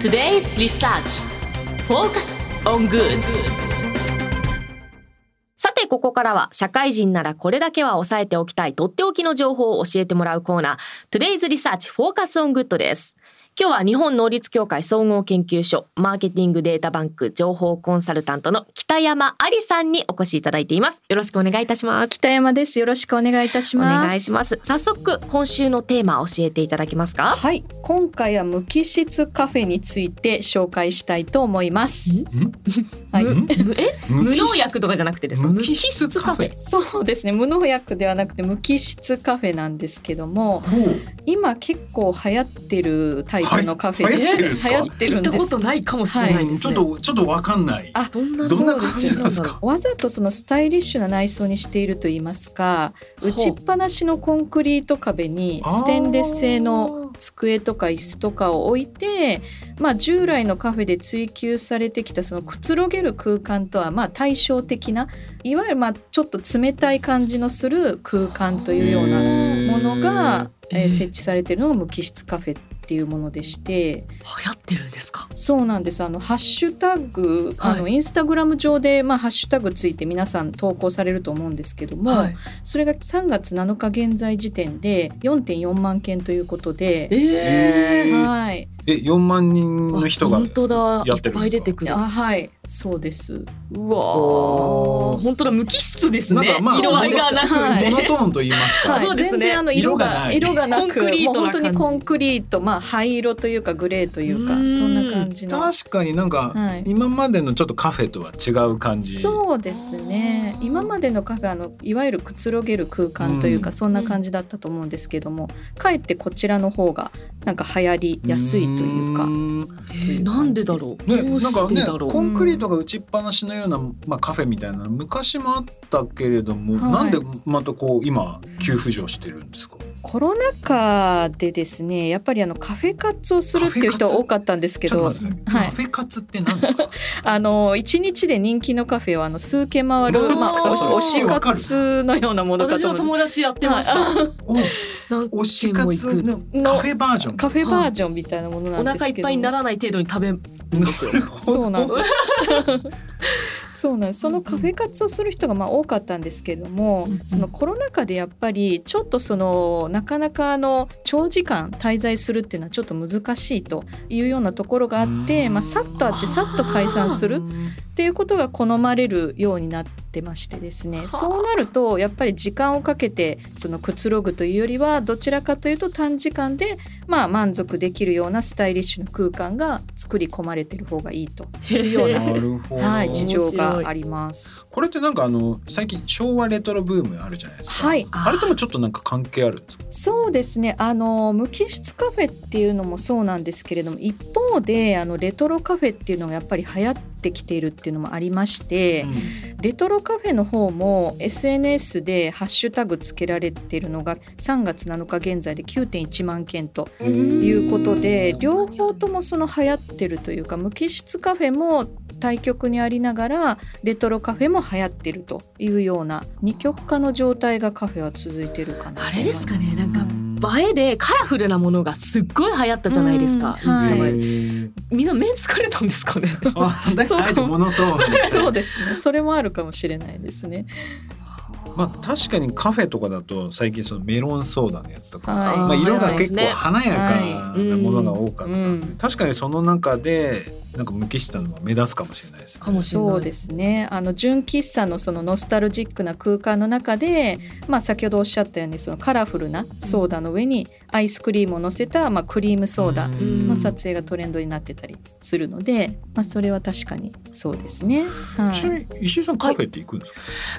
Today's Research Focus on Good さてここからは社会人ならこれだけは押さえておきたいとっておきの情報を教えてもらうコーナー Today's Research Focus on Good です今日は日本能率協会総合研究所マーケティングデータバンク情報コンサルタントの北山ありさんにお越しいただいています。よろしくお願いいたします。北山です。よろしくお願いいたしおます。願いします。早速今週のテーマ教えていただけますか？はい。今回は無機質カフェについて紹介したいと思います。はい。むえ？無無機質？農薬とかじゃなくてですか？無機質カフェ。そうですね。無農薬ではなくて無機質カフェなんですけども今結構流行ってるタイプのカフェで、はい。流行ってるんです行ったことないかもしれないですね、ちょっとちょっとわかんない。あどんなどんな感じなんですか。わざとそのスタイリッシュな内装にしていると言いますか打ちっぱなしのコンクリート壁にステンレス製の机とか椅子とかを置いて、まあ、従来のカフェで追求されてきたそのくつろげる空間とはまあ対照的ないわゆるまあちょっと冷たい感じのする空間というようなものが、えー設置されているのが無機質カフェっていうものでして。流行ってるんですか？そうなんです。あのハッシュタグ、あのはインスタグラム上でまあハッシュタグついて皆さん投稿されると思うんですけども、はいそれが3月7日現在時点で4.4万件ということで、えー、はい、え、四万人の人があ本当だ。いっぱい出てくる。あはい、そうです。うわー。本当だ無機質ですね。まあ色合いがなく。はい。モノトーンと言いますか。はい、そうですね。全然あの色が色がなくコンクリートなもう本当にコンクリート、まあ灰色というかグレーというかうーん。そんな感じの。確かになんか、はい。今までのちょっとカフェとは違う感じ。そうですね。今までのカフェはあのいわゆるくつろげる空間というか、うん。そんな感じだったと思うんですけどもかえってこちらの方がなんか流行りやすいというか。えーなんでだろう、ね、なんかねコンクリートが打ちっぱなしのような、まあ、カフェみたいなの昔もあったけれども、はい。なんでまたこう今急浮上してるんですか？コロナ禍でですねやっぱりあのカフェ活をするっていう人は多かったんですけどカフェ活って何ですか？あの一日で人気のカフェをあの数軒回る、まあ、推し活のようなものか私のと思う友達やってました、推し活のカフェバージョン？カフェバージョンみたいなものなおんですけど。腹いっぱいにならない程度に食べるんですよ。そうなんです。そうなんです。そのカフェ活をする人がまあ多かったんですけれども、うんうん。そのコロナ禍でやっぱりちょっとそのなかなかあの長時間滞在するっていうのはちょっと難しいというようなところがあって、うん。まあさっとあってさっと解散するっていうことが好まれるようになってましてですね。はあ。そうなるとやっぱり時間をかけてそのくつろぐというよりはどちらかというと短時間でまあ満足できるようなスタイリッシュな空間が作り込まれてる方がいいというようななるほど。はい、事情があります。これってなんかあの最近昭和レトロブームあるじゃないですか。はいあれともちょっとなんか関係あるんですか？そうですね。あの無機質カフェっていうのもそうなんですけれども、一方であのレトロカフェっていうのがやっぱり流行ってきているっていうのもありまして、レトロカフェの方も SNS でハッシュタグつけられているのが3月7日現在で9.1万件ということで、両方ともその流行ってるというか無機質カフェも対極にありながらレトロカフェも流行ってるというような二極化の状態がカフェは続いてるかなとあれですかねなんか映えでカラフルなものがすっごい流行ったじゃないですか、うんはいへみんな目疲れたんですかね？あ、だからあえてモノトーンにしてそうですね。それもあるかもしれないですねまあ確かにカフェとかだと最近そのメロンソーダのやつとか、はい。まあ色が結構はい華やかなものが多かったんで、うん。確かにその中でなんか無機質なのは目立つかもしれないですね。かもしれないそうですね。あの純喫茶のそのノスタルジックな空間の中で、まあ、先ほどおっしゃったようにそのカラフルなソーダの上にアイスクリームを乗せた、まあ、クリームソーダうん。の撮影がトレンドになってたりするので、まあ、それは確かにそうですね。はい。ちなみに石井さんカフェって行くんです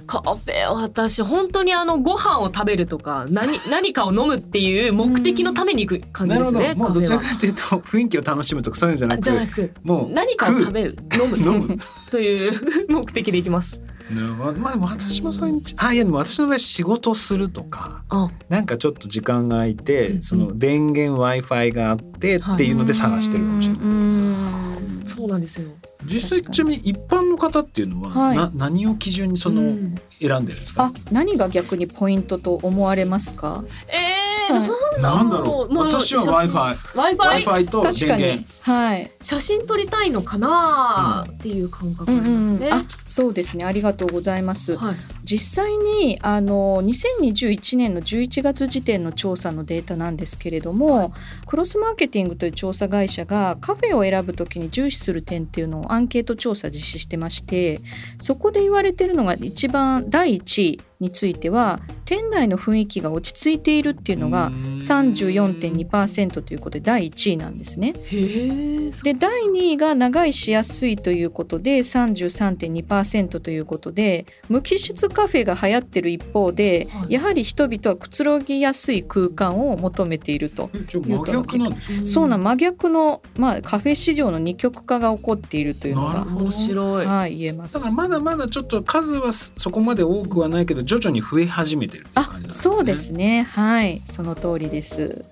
か、カフェ私本当にあのご飯を食べるとか何 何かを飲むっていう目的のために行く感じですね、もうどちらかというと雰囲気を楽しむとかそういうんじゃなあくじゃなくもう何かを食べる飲む。飲む。という目的で行きます。ねままあ私もそういうあいやでも私の場合仕事するとかあ。なんかちょっと時間が空いて、うんその電源 w i f i があってっていうので探してるかもしれない。うんそうなんですよ。実際ちなみに一般の方っていうのは、はい。な何を基準にその、うん。選んでるんですか？あ何が逆にポイントと思われますか？えーはいなんなんだろう。まあ私は Wi-Fi Wi-Fi と確か電源。にはい。写真撮りたいのかなっていう感覚あうんりますね。うんあそうですね。ありがとうございます。はい。実際にあの2021年の11月時点の調査のデータなんですけれども、クロスマーケティングという調査会社がカフェを選ぶときに重視する点っていうのをアンケート調査実施してましてそこで言われてるのが一番第1位については店内の雰囲気が落ち着いているっていうのが34.2%ということで第1位なんですね。へえ。で第2位が長居しやすいということで33.2%ということで無機質カフェが流行ってる一方で、はいやはり人々はくつろぎやすい空間を求めていると。一応真逆なんですかそうな真逆の、まあ、カフェ市場の二極化が起こっているというのが面白い。はい、言えますだからまだまだちょっと数はそこまで多くはないけど徐々に増え始めてるっていうあ感じなんですね。そうですねはいその通りです。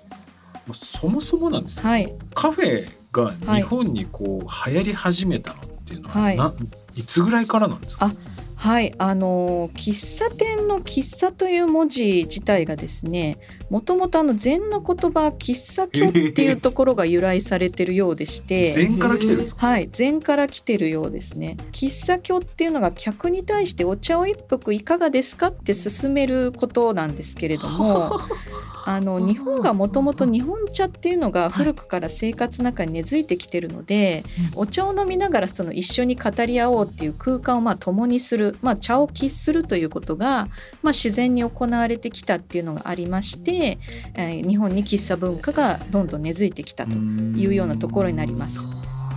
もうそもそもなんですよはい。カフェが日本にこう流行り始めたのっていうのは、はい。ないつぐらいからなんですか？あはい。あのー喫茶店の喫茶という文字自体がですねもともとあの禅の言葉喫茶居っていうところが由来されてるようでして 禅から来てるんですか？はい。禅から来てるようですね。喫茶居っていうのが客に対してお茶を一服いかがですか？って勧めることなんですけれども あの日本がもともと日本茶っていうのが古くから生活の中に根付いてきてるので、お茶を飲みながらその一緒に語り合おうっていう空間をまあ共にする、まあ、茶を喫するということが、まあ、自然に行われてきたっていうのがありまして、えー日本に喫茶文化がどんどん根付いてきたというようなところになります。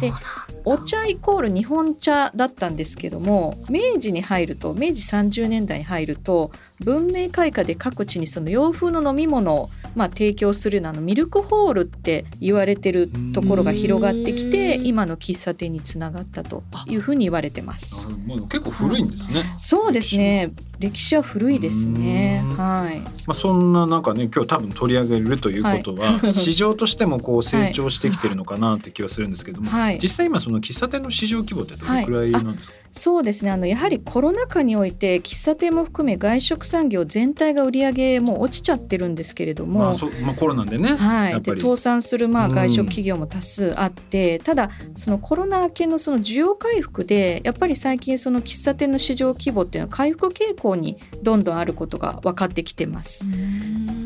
でお茶イコール日本茶だったんですけども明治に入ると明治30年代に入ると文明開化で各地にその洋風の飲み物をまあ提供するようなミルクホールって言われてるところが広がってきてうん今の喫茶店につながったというふうに言われてます。結構古いんですね。そうですね歴史は古いですね。うん。はい。まあそんななんかね今日多分取り上げるということは、市場としてもこう成長してきてるのかなって気はするんですけども、はい。実際今その喫茶店の市場規模ってどれくらいなんですか？そうですね。あのやはりコロナ禍において喫茶店も含め外食産業全体が売り上げもう落ちちゃってるんですけれども、まあそまあコロナでね、はい、で倒産するまあうん外食企業も多数あって、ただそのコロナ明けのその需要回復でやっぱり最近その喫茶店の市場規模っていうのは回復傾向にどんどんあることが分かってきてます。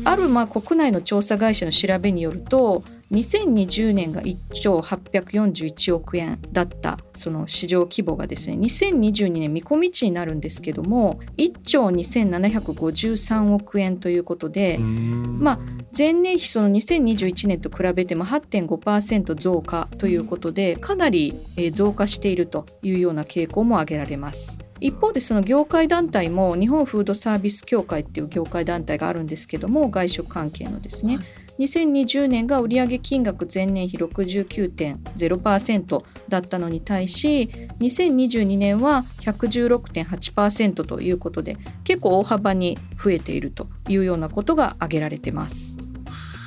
あるまあ国内の調査会社の調べによると2020年が1兆841億円だったその市場規模がですね2022年見込み値になるんですけども1兆2753億円ということで、まあ前年比その2021年と比べても8.5%増加ということでかなりえー増加しているというような傾向も挙げられます。一方でその業界団体も日本フードサービス協会っていう業界団体があるんですけども外食関係のですね、はい2020年が売上金額前年比69.0%だったのに対し2022年は116.8%ということで結構大幅に増えているというようなことが挙げられてます。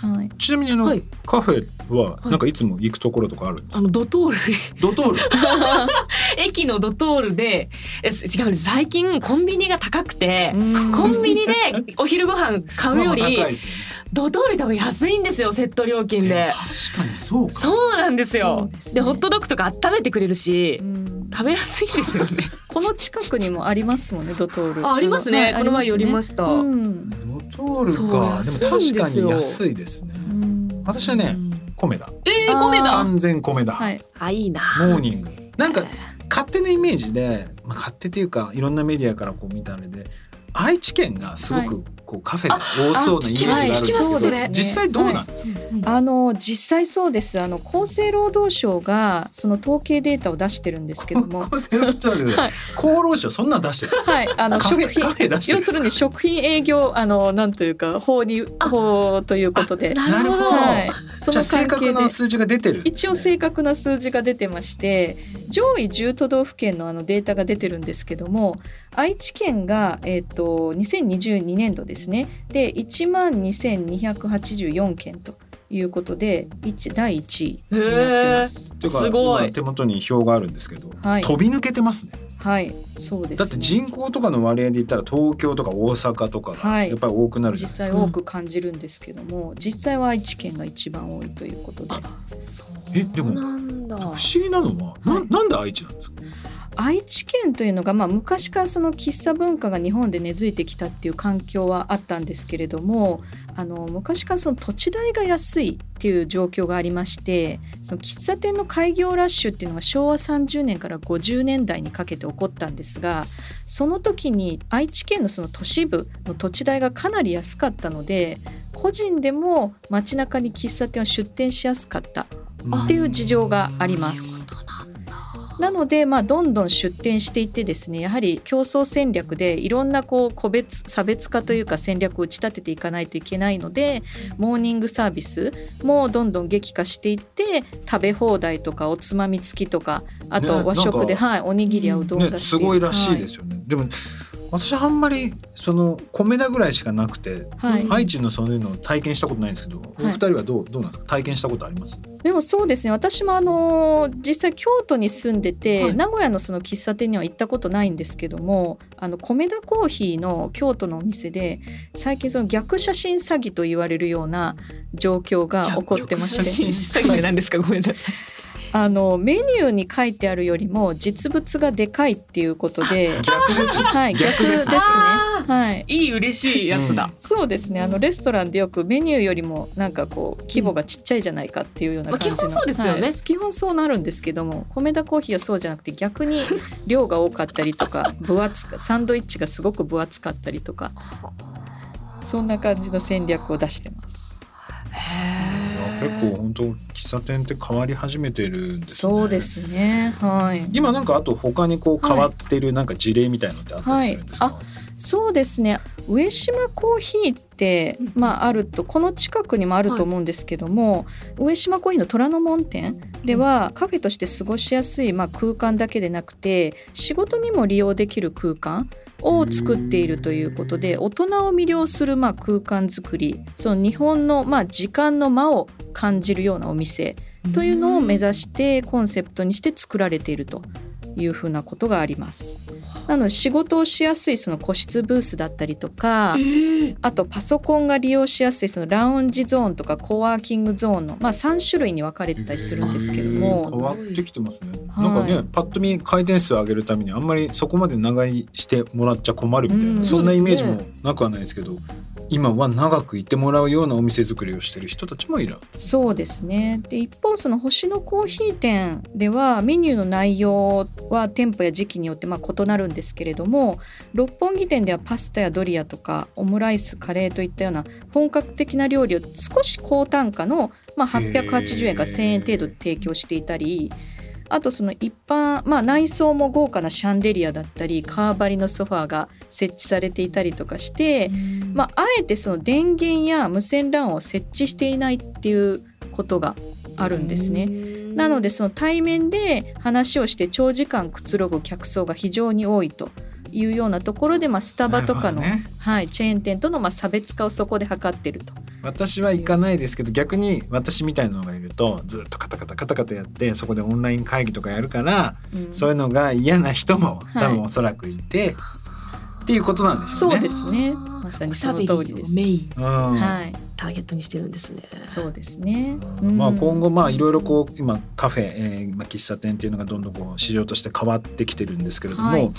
はい、ちなみにあの、はいカフェはなんかいつも行くところとかあるんですか？あのドトールドトール？駅のドトールで違う最近コンビニが高くてコンビニでお昼ご飯買うよりまあまあね。ドトール行った方が安いんですよセット料金で。確かにそうか。そうなんですそようですねでホットドッグとか温めてくれるしうん食べやすいですよね この近くにもありますもんねドトール。あありますねはいこの前寄りあましたうんドトールか。でも確かに安いですね。うん私はね、米だ。えー、米だ完全米だ。はい。あいいなモーニング。なんか勝手なイメージで、まあ、勝手というかいろんなメディアからこう見たあれで愛知県がすごくこうカフェが多そうなイメージがあるんですけど、聞きます実際どうなんですか、あの実際そうです。あの厚生労働省がその統計データを出してるんですけども、厚生労働省で。はい。厚労省そんなん出してるんですか？はい、あの食品カフェ出してるんですか？要するに食品営業あのなんというか法に法ということで、なるほど、はい、その関係で。正確な数字が出てるね。一応正確な数字が出てまして上位10都道府県のあのデータが出てるんですけども愛知県が、えっと2022年度ですねで1万2284件ということで一第一位になってます。ていうかすごい今手元に表があるんですけど、はい飛び抜けてますね。はい、そうです、ね。だって人口とかの割合で言ったら東京とか大阪とかがはいやっぱり多くなるじゃ実ないですか。際多く感じるんですけども、実際は愛知県が一番多いということで。えでもなんだ不思議なのは、なはいなんで愛知なんですか？愛知県というのが、まあ、昔からその喫茶文化が日本で根付いてきたっていう環境はあったんですけれどもあの昔からその土地代が安いっていう状況がありましてその喫茶店の開業ラッシュっていうのが昭和30年から50年代にかけて起こったんですがその時に愛知県のその都市部の土地代がかなり安かったので個人でも街中に喫茶店を出店しやすかったっていう事情があります。なので、まあ、どんどん出店していってですねやはり競争戦略でいろんなこう個別差別化というか戦略を打ち立てていかないといけないのでモーニングサービスもどんどん激化していって食べ放題とかおつまみ付きとかあねと和食で、なんかはい、おにぎりやうどんね出してすごいらしいではすよね。でも私あんまりその米田ぐらいしかなくて、はい。愛知のそういうのを体験したことないんですけど、お二人はどうどうなんですか？体験したことあります？でもそうですね。私もあの実際京都に住んでて、はい。名古屋のその喫茶店には行ったことないんですけどもあの米田コーヒーの京都のお店で最近その逆写真詐欺と言われるような状況が起こってま写真して詐欺って何ですか？ごめんなさいあのメニューに書いてあるよりも実物がでかいっていうことで逆ですよ。はい逆逆ですね。あはい。いい嬉しいやつだ、そうですね。あのレストランでよくメニューよりもなんかこう規模がちっちゃいじゃないかっていうような感じの、まあ基本そうですよね。はい。基本そうなるんですけども米田コーヒーはそうじゃなくて逆に 量が多かったりとか分厚かサンドイッチがすごく分厚かったりとかそんな感じの戦略を出してます。いや結構本当喫茶店って変わり始めてるんですね。そうですねはい今なんかあと他にこう変わってるなんか事例みたいのってあったりするんですか？はいそうですね上島コーヒーって、まあ、あるとこの近くにもあると思うんですけども、上島コーヒーの虎ノ門店ではカフェとして過ごしやすい、まあ、空間だけでなくて仕事にも利用できる空間を作っているということで大人を魅了するまあ空間づくりその日本のまあ時間の間を感じるようなお店というのを目指してコンセプトにして作られているというふうなことがあります。なので仕事をしやすいその個室ブースだったりとかあとパソコンが利用しやすいそのラウンジゾーンとかコワーキングゾーンの、まあ、3種類に分かれてたりするんですけど変も。わってきてますね。はい。なんかねパッと見回転数を上げるためにあんまりそこまで長居してもらっちゃ困るみたいな、うん。そんなイメージもなくはないですけど、今は長くいてもらうようなお店作りをしてる人たちもいる。そうですねで一方その星のコーヒー店ではメニューの内容は店舗や時期によってまあ異なるんですけれども六本木店ではパスタやドリアとかオムライスカレーといったような本格的な料理を少し高単価の、まあ、880円から1000円程度で提供していたりあとその一般、まあ、内装も豪華なシャンデリアだったりカーバリのソファーが設置されていたりとかして、まあ、あえてその電源や無線 LAN を設置していないっていうことがあるんですね。なのでその対面で話をして長時間くつろぐ客層が非常に多いというようなところで、まあ、スタバとかの、ね。はい、チェーン店とのまあ差別化をそこで図ってると。私は行かないですけど逆に私みたいなのがいるとずっとカタカタカタカタやってそこでオンライン会議とかやるから、うん。そういうのが嫌な人もはい。多分おそらくいて、っていうことなんでしょそううね。ですね。まさにその通りです。メイン。うん。はい、ターゲットにしてるんですね。そうですね。まあ、うん今後まあいろいろこう今カフェ、えーまあ、喫茶店っていうのがどんどんこう市場として変わってきてるんですけれども、はい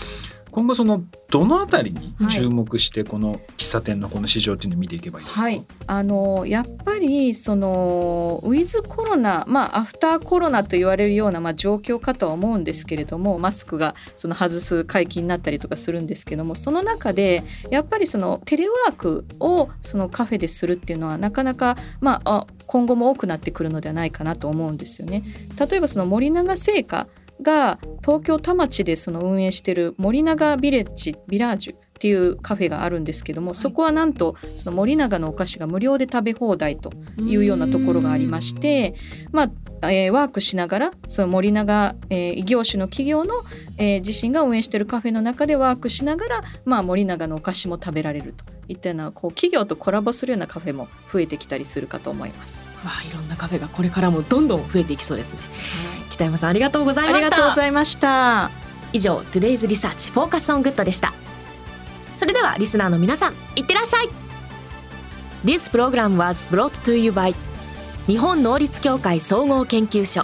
今後そのどのあたりにはい。注目してこの喫茶店のこの市場っていうのを見ていけばいいですか、はい、あのやっぱりそのウィズコロナ、まあ、アフターコロナと言われるような、まあ、状況かとは思うんですけれどもマスクがその外す解禁になったりとかするんですけどもその中でやっぱりそのテレワークをそのカフェでするっていうのはなかなか、まあ、あ今後も多くなってくるのではないかなと思うんですよね。例えばその森永製菓が東京田町でその運営している森永ビレッジビラージュっていうカフェがあるんですけども、そこはなんとその森永のお菓子が無料で食べ放題というようなところがありまして、まあえー、ワークしながらその森永、えー、異業種の企業の、えー、自身が運営しているカフェの中でワークしながら、まあ、森永のお菓子も食べられるといったようなこう企業とコラボするようなカフェも増えてきたりするかと思います。わあ、いろんなカフェがこれからもどんどん増えていきそうですね。はい、北山さんありがとうございました。ありがとうございました。以上 Today's Research Focus on Good でした。それではリスナーの皆さんいってらっしゃい This program was brought to you by 日本能率協会総合研究所